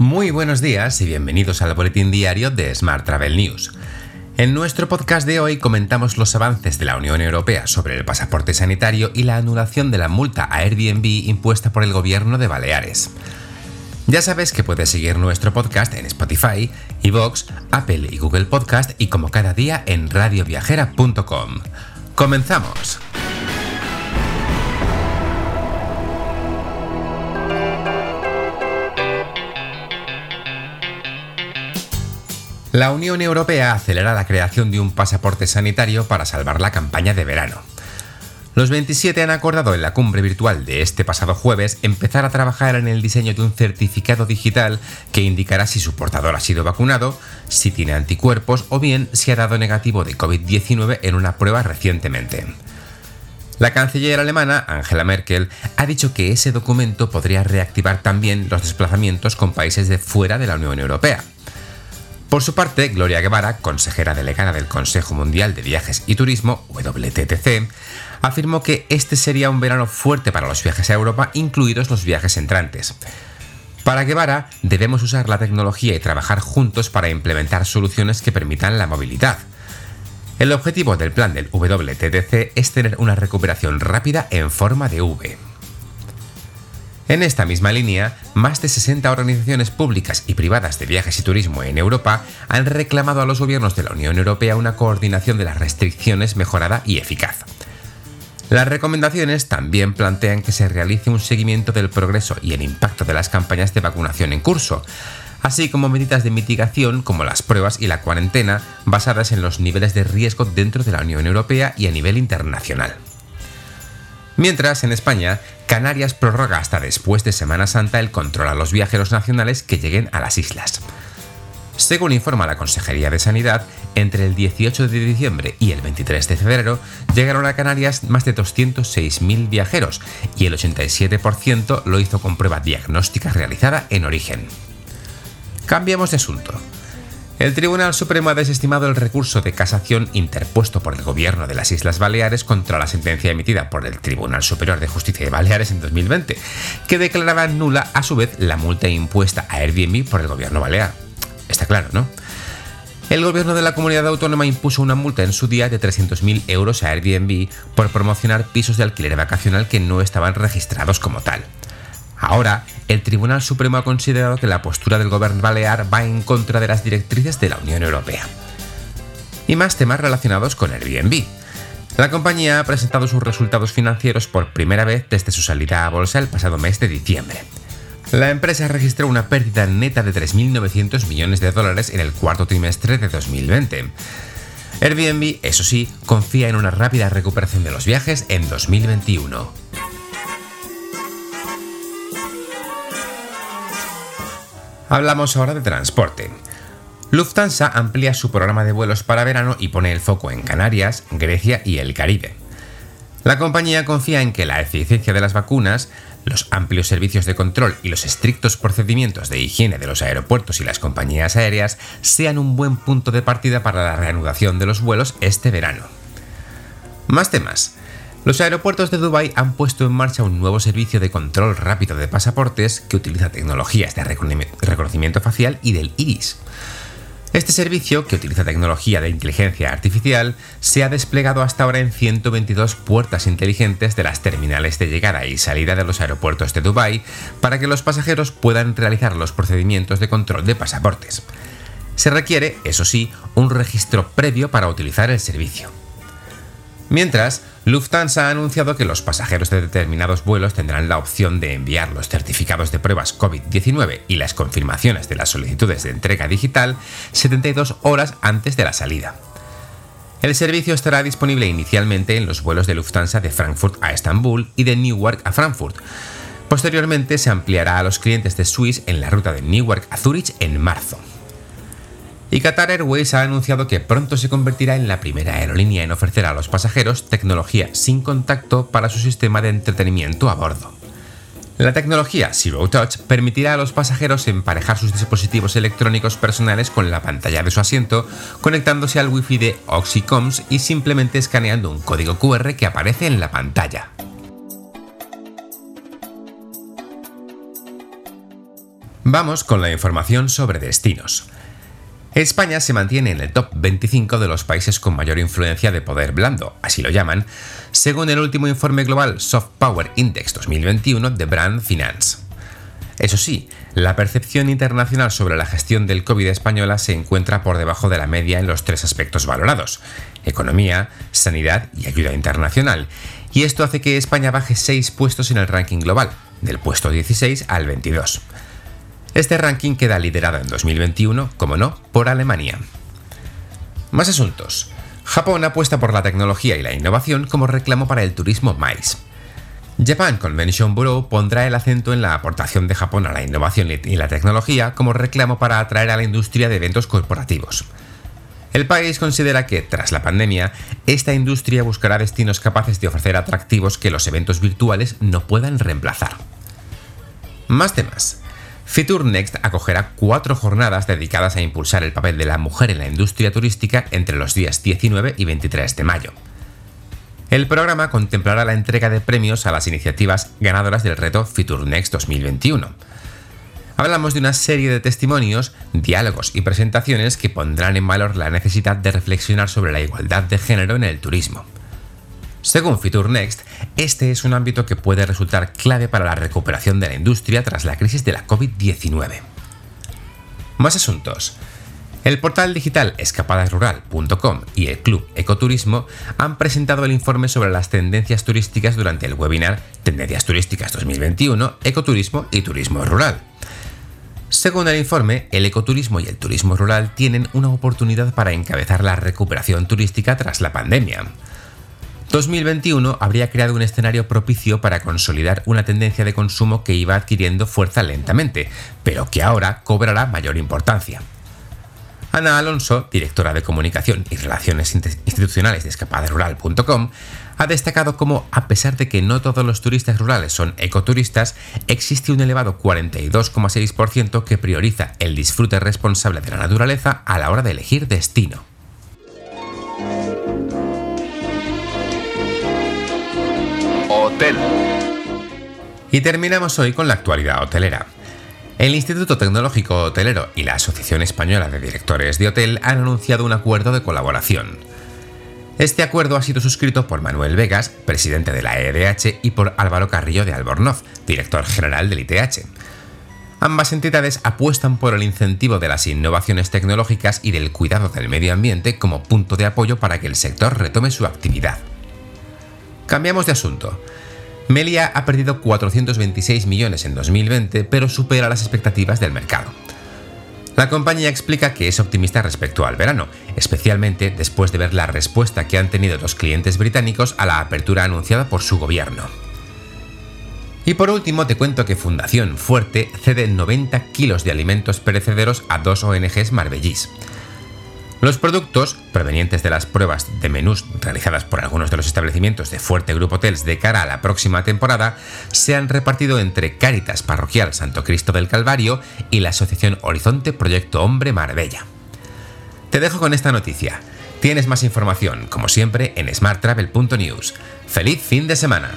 Muy buenos días y bienvenidos al boletín diario de Smart Travel News. En nuestro podcast de hoy comentamos los avances de la Unión Europea sobre el pasaporte sanitario y la anulación de la multa a Airbnb impuesta por el gobierno de Baleares. Ya sabes que puedes seguir nuestro podcast en Spotify, Evox, Apple y Google Podcast y como cada día en radioviajera.com. ¡Comenzamos! La Unión Europea acelera la creación de un pasaporte sanitario para salvar la campaña de verano. Los 27 han acordado en la cumbre virtual de este pasado jueves empezar a trabajar en el diseño de un certificado digital que indicará si su portador ha sido vacunado, si tiene anticuerpos o bien si ha dado negativo de COVID-19 en una prueba recientemente. La canciller alemana, Angela Merkel, ha dicho que ese documento podría reactivar también los desplazamientos con países de fuera de la Unión Europea. Por su parte, Gloria Guevara, consejera delegada del Consejo Mundial de Viajes y Turismo, WTTC, afirmó que este sería un verano fuerte para los viajes a Europa, incluidos los viajes entrantes. Para Guevara, debemos usar la tecnología y trabajar juntos para implementar soluciones que permitan la movilidad. El objetivo del plan del WTTC es tener una recuperación rápida en forma de V. En esta misma línea, más de 60 organizaciones públicas y privadas de viajes y turismo en Europa han reclamado a los gobiernos de la Unión Europea una coordinación de las restricciones mejorada y eficaz. Las recomendaciones también plantean que se realice un seguimiento del progreso y el impacto de las campañas de vacunación en curso, así como medidas de mitigación como las pruebas y la cuarentena basadas en los niveles de riesgo dentro de la Unión Europea y a nivel internacional. Mientras, en España, Canarias prorroga hasta después de Semana Santa el control a los viajeros nacionales que lleguen a las islas. Según informa la Consejería de Sanidad, entre el 18 de diciembre y el 23 de febrero llegaron a Canarias más de 206.000 viajeros y el 87% lo hizo con prueba diagnóstica realizada en origen. Cambiamos de asunto. El Tribunal Supremo ha desestimado el recurso de casación interpuesto por el gobierno de las Islas Baleares contra la sentencia emitida por el Tribunal Superior de Justicia de Baleares en 2020, que declaraba nula a su vez la multa impuesta a Airbnb por el gobierno balear. Está claro, ¿no? El gobierno de la comunidad autónoma impuso una multa en su día de 300.000 euros a Airbnb por promocionar pisos de alquiler vacacional que no estaban registrados como tal. Ahora, el Tribunal Supremo ha considerado que la postura del gobierno balear va en contra de las directrices de la Unión Europea. Y más temas relacionados con Airbnb. La compañía ha presentado sus resultados financieros por primera vez desde su salida a bolsa el pasado mes de diciembre. La empresa registró una pérdida neta de 3.900 millones de dólares en el cuarto trimestre de 2020. Airbnb, eso sí, confía en una rápida recuperación de los viajes en 2021. Hablamos ahora de transporte. Lufthansa amplía su programa de vuelos para verano y pone el foco en Canarias, Grecia y el Caribe. La compañía confía en que la eficiencia de las vacunas, los amplios servicios de control y los estrictos procedimientos de higiene de los aeropuertos y las compañías aéreas sean un buen punto de partida para la reanudación de los vuelos este verano. Más temas. Los aeropuertos de Dubái han puesto en marcha un nuevo servicio de control rápido de pasaportes que utiliza tecnologías de reconocimiento facial y del iris. Este servicio, que utiliza tecnología de inteligencia artificial, se ha desplegado hasta ahora en 122 puertas inteligentes de las terminales de llegada y salida de los aeropuertos de Dubái para que los pasajeros puedan realizar los procedimientos de control de pasaportes. Se requiere, eso sí, un registro previo para utilizar el servicio. Mientras, Lufthansa ha anunciado que los pasajeros de determinados vuelos tendrán la opción de enviar los certificados de pruebas COVID-19 y las confirmaciones de las solicitudes de entrega digital 72 horas antes de la salida. El servicio estará disponible inicialmente en los vuelos de Lufthansa de Frankfurt a Estambul y de Newark a Frankfurt. Posteriormente se ampliará a los clientes de Swiss en la ruta de Newark a Zurich en marzo. Y Qatar Airways ha anunciado que pronto se convertirá en la primera aerolínea en ofrecer a los pasajeros tecnología sin contacto para su sistema de entretenimiento a bordo. La tecnología Zero Touch permitirá a los pasajeros emparejar sus dispositivos electrónicos personales con la pantalla de su asiento, conectándose al Wi-Fi de Oxycoms y simplemente escaneando un código QR que aparece en la pantalla. Vamos con la información sobre destinos. España se mantiene en el top 25 de los países con mayor influencia de poder blando, así lo llaman, según el último informe global Soft Power Index 2021 de Brand Finance. Eso sí, la percepción internacional sobre la gestión del COVID española se encuentra por debajo de la media en los tres aspectos valorados, economía, sanidad y ayuda internacional, y esto hace que España baje seis puestos en el ranking global, del puesto 16 al 22. Este ranking queda liderado en 2021, como no, por Alemania. Más asuntos. Japón apuesta por la tecnología y la innovación como reclamo para el turismo MICE. Japan Convention Bureau pondrá el acento en la aportación de Japón a la innovación y la tecnología como reclamo para atraer a la industria de eventos corporativos. El país considera que, tras la pandemia, esta industria buscará destinos capaces de ofrecer atractivos que los eventos virtuales no puedan reemplazar. Más temas. Fitur Next acogerá cuatro jornadas dedicadas a impulsar el papel de la mujer en la industria turística entre los días 19 y 23 de mayo. El programa contemplará la entrega de premios a las iniciativas ganadoras del reto Fitur Next 2021. Hablamos de una serie de testimonios, diálogos y presentaciones que pondrán en valor la necesidad de reflexionar sobre la igualdad de género en el turismo. Según Fitur Next, este es un ámbito que puede resultar clave para la recuperación de la industria tras la crisis de la COVID-19. Más asuntos. El portal digital escapadasrural.com y el Club Ecoturismo han presentado el informe sobre las tendencias turísticas durante el webinar Tendencias Turísticas 2021, Ecoturismo y Turismo Rural. Según el informe, el ecoturismo y el turismo rural tienen una oportunidad para encabezar la recuperación turística tras la pandemia. 2021 habría creado un escenario propicio para consolidar una tendencia de consumo que iba adquiriendo fuerza lentamente, pero que ahora cobrará mayor importancia. Ana Alonso, directora de Comunicación y Relaciones Institucionales de escapaderural.com, ha destacado cómo, a pesar de que no todos los turistas rurales son ecoturistas, existe un elevado 42,6% que prioriza el disfrute responsable de la naturaleza a la hora de elegir destino. Y terminamos hoy con la actualidad hotelera. El Instituto Tecnológico Hotelero y la Asociación Española de Directores de Hotel han anunciado un acuerdo de colaboración. Este acuerdo ha sido suscrito por Manuel Vegas, presidente de la EDH, y por Álvaro Carrillo de Albornoz, director general del ITH. Ambas entidades apuestan por el incentivo de las innovaciones tecnológicas y del cuidado del medio ambiente como punto de apoyo para que el sector retome su actividad. Cambiamos de asunto. Melia ha perdido 426 millones en 2020, pero supera las expectativas del mercado. La compañía explica que es optimista respecto al verano, especialmente después de ver la respuesta que han tenido los clientes británicos a la apertura anunciada por su gobierno. Y por último te cuento que Fundación Fuerte cede 90 kilos de alimentos perecederos a dos ONGs marbellís. Los productos, provenientes de las pruebas de menús realizadas por algunos de los establecimientos de Fuerte Group Hotels de cara a la próxima temporada, se han repartido entre Cáritas Parroquial Santo Cristo del Calvario y la Asociación Horizonte Proyecto Hombre Marbella. Te dejo con esta noticia. Tienes más información, como siempre, en smarttravel.news. ¡Feliz fin de semana!